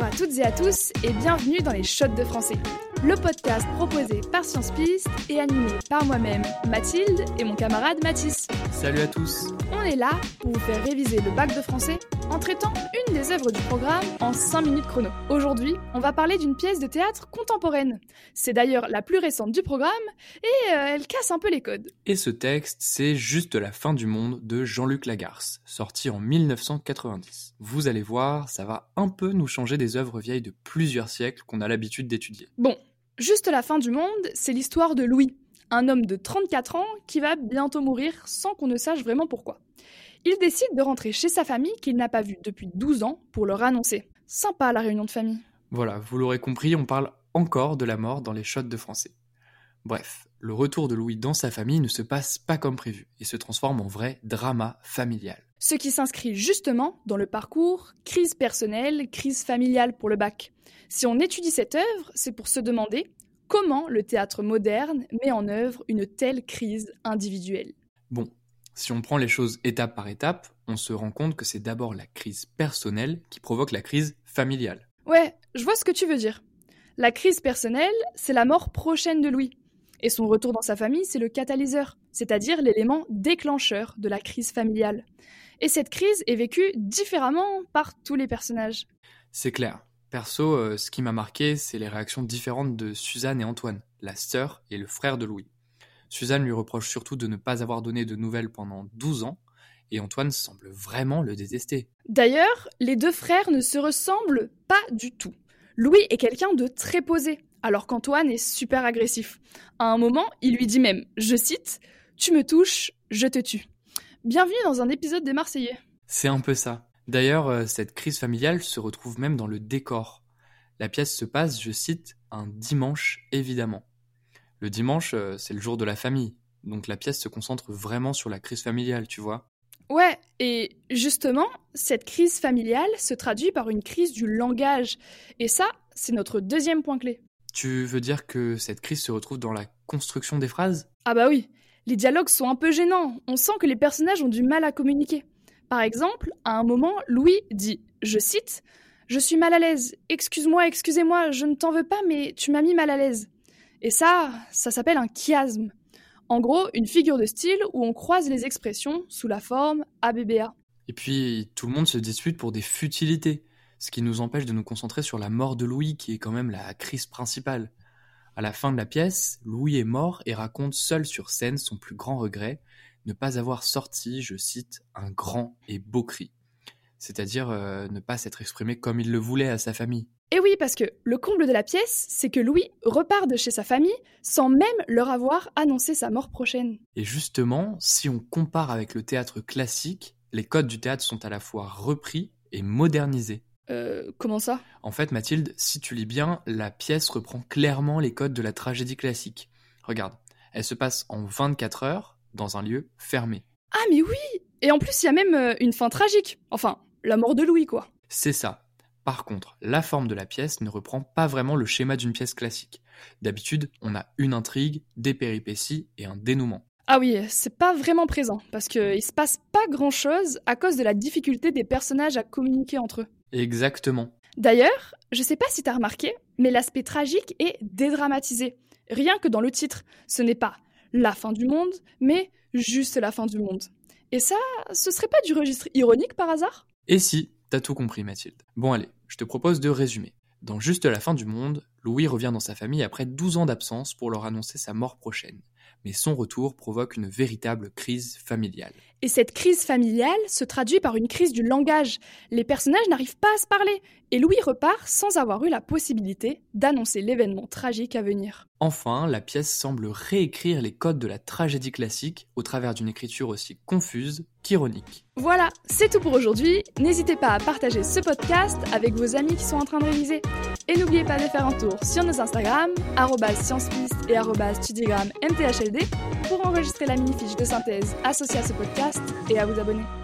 Bonjour à toutes et à tous et bienvenue dans les Shots de français, le podcast proposé par Science Piste et animé par moi-même, Mathilde et mon camarade Mathis. Salut à tous On est là pour vous faire réviser le bac de français en traitant une des œuvres du programme en 5 minutes chrono. Aujourd'hui, on va parler d'une pièce de théâtre contemporaine. C'est d'ailleurs la plus récente du programme et euh, elle casse un peu les codes. Et ce texte, c'est Juste la fin du monde de Jean-Luc Lagarce, sorti en 1990. Vous allez voir, ça va un peu nous changer des œuvres vieilles de plusieurs siècles qu'on a l'habitude d'étudier. Bon, Juste la fin du monde, c'est l'histoire de Louis, un homme de 34 ans qui va bientôt mourir sans qu'on ne sache vraiment pourquoi. Il décide de rentrer chez sa famille qu'il n'a pas vue depuis 12 ans pour leur annoncer. Sympa la réunion de famille. Voilà, vous l'aurez compris, on parle encore de la mort dans les shots de français. Bref, le retour de Louis dans sa famille ne se passe pas comme prévu et se transforme en vrai drama familial. Ce qui s'inscrit justement dans le parcours crise personnelle, crise familiale pour le bac. Si on étudie cette œuvre, c'est pour se demander comment le théâtre moderne met en œuvre une telle crise individuelle. Bon, si on prend les choses étape par étape, on se rend compte que c'est d'abord la crise personnelle qui provoque la crise familiale. Ouais, je vois ce que tu veux dire. La crise personnelle, c'est la mort prochaine de Louis. Et son retour dans sa famille, c'est le catalyseur, c'est-à-dire l'élément déclencheur de la crise familiale. Et cette crise est vécue différemment par tous les personnages. C'est clair. Perso, euh, ce qui m'a marqué, c'est les réactions différentes de Suzanne et Antoine, la sœur et le frère de Louis. Suzanne lui reproche surtout de ne pas avoir donné de nouvelles pendant 12 ans, et Antoine semble vraiment le détester. D'ailleurs, les deux frères ne se ressemblent pas du tout. Louis est quelqu'un de très posé, alors qu'Antoine est super agressif. À un moment, il lui dit même, je cite, Tu me touches, je te tue. Bienvenue dans un épisode des Marseillais. C'est un peu ça. D'ailleurs, euh, cette crise familiale se retrouve même dans le décor. La pièce se passe, je cite, un dimanche évidemment. Le dimanche, euh, c'est le jour de la famille, donc la pièce se concentre vraiment sur la crise familiale, tu vois. Ouais, et justement, cette crise familiale se traduit par une crise du langage. Et ça, c'est notre deuxième point clé. Tu veux dire que cette crise se retrouve dans la construction des phrases? Ah bah oui, les dialogues sont un peu gênants, on sent que les personnages ont du mal à communiquer. Par exemple, à un moment, Louis dit, je cite, Je suis mal à l'aise, excuse-moi, excusez-moi, je ne t'en veux pas, mais tu m'as mis mal à l'aise. Et ça, ça s'appelle un chiasme. En gros, une figure de style où on croise les expressions sous la forme ABBA. Et puis, tout le monde se dispute pour des futilités, ce qui nous empêche de nous concentrer sur la mort de Louis, qui est quand même la crise principale. À la fin de la pièce, Louis est mort et raconte seul sur scène son plus grand regret, ne pas avoir sorti, je cite, un grand et beau cri. C'est-à-dire euh, ne pas s'être exprimé comme il le voulait à sa famille. Et oui, parce que le comble de la pièce, c'est que Louis repart de chez sa famille sans même leur avoir annoncé sa mort prochaine. Et justement, si on compare avec le théâtre classique, les codes du théâtre sont à la fois repris et modernisés. Euh, comment ça? En fait, Mathilde, si tu lis bien, la pièce reprend clairement les codes de la tragédie classique. Regarde, elle se passe en 24 heures dans un lieu fermé. Ah mais oui Et en plus, il y a même euh, une fin tragique. Enfin, la mort de Louis, quoi. C'est ça. Par contre, la forme de la pièce ne reprend pas vraiment le schéma d'une pièce classique. D'habitude, on a une intrigue, des péripéties et un dénouement. Ah oui, c'est pas vraiment présent, parce qu'il se passe pas grand chose à cause de la difficulté des personnages à communiquer entre eux. Exactement. D'ailleurs, je sais pas si t'as remarqué, mais l'aspect tragique est dédramatisé. Rien que dans le titre, ce n'est pas la fin du monde, mais juste la fin du monde. Et ça, ce serait pas du registre ironique par hasard? Et si, t'as tout compris Mathilde. Bon allez, je te propose de résumer. Dans Juste la fin du monde, Louis revient dans sa famille après 12 ans d'absence pour leur annoncer sa mort prochaine. Mais son retour provoque une véritable crise familiale. Et cette crise familiale se traduit par une crise du langage. Les personnages n'arrivent pas à se parler, et Louis repart sans avoir eu la possibilité d'annoncer l'événement tragique à venir. Enfin, la pièce semble réécrire les codes de la tragédie classique au travers d'une écriture aussi confuse Voilà, c'est tout pour aujourd'hui. N'hésitez pas à partager ce podcast avec vos amis qui sont en train de réviser. Et n'oubliez pas de faire un tour sur nos Instagram, sciencepiste et studiogramme mthld, pour enregistrer la mini-fiche de synthèse associée à ce podcast et à vous abonner.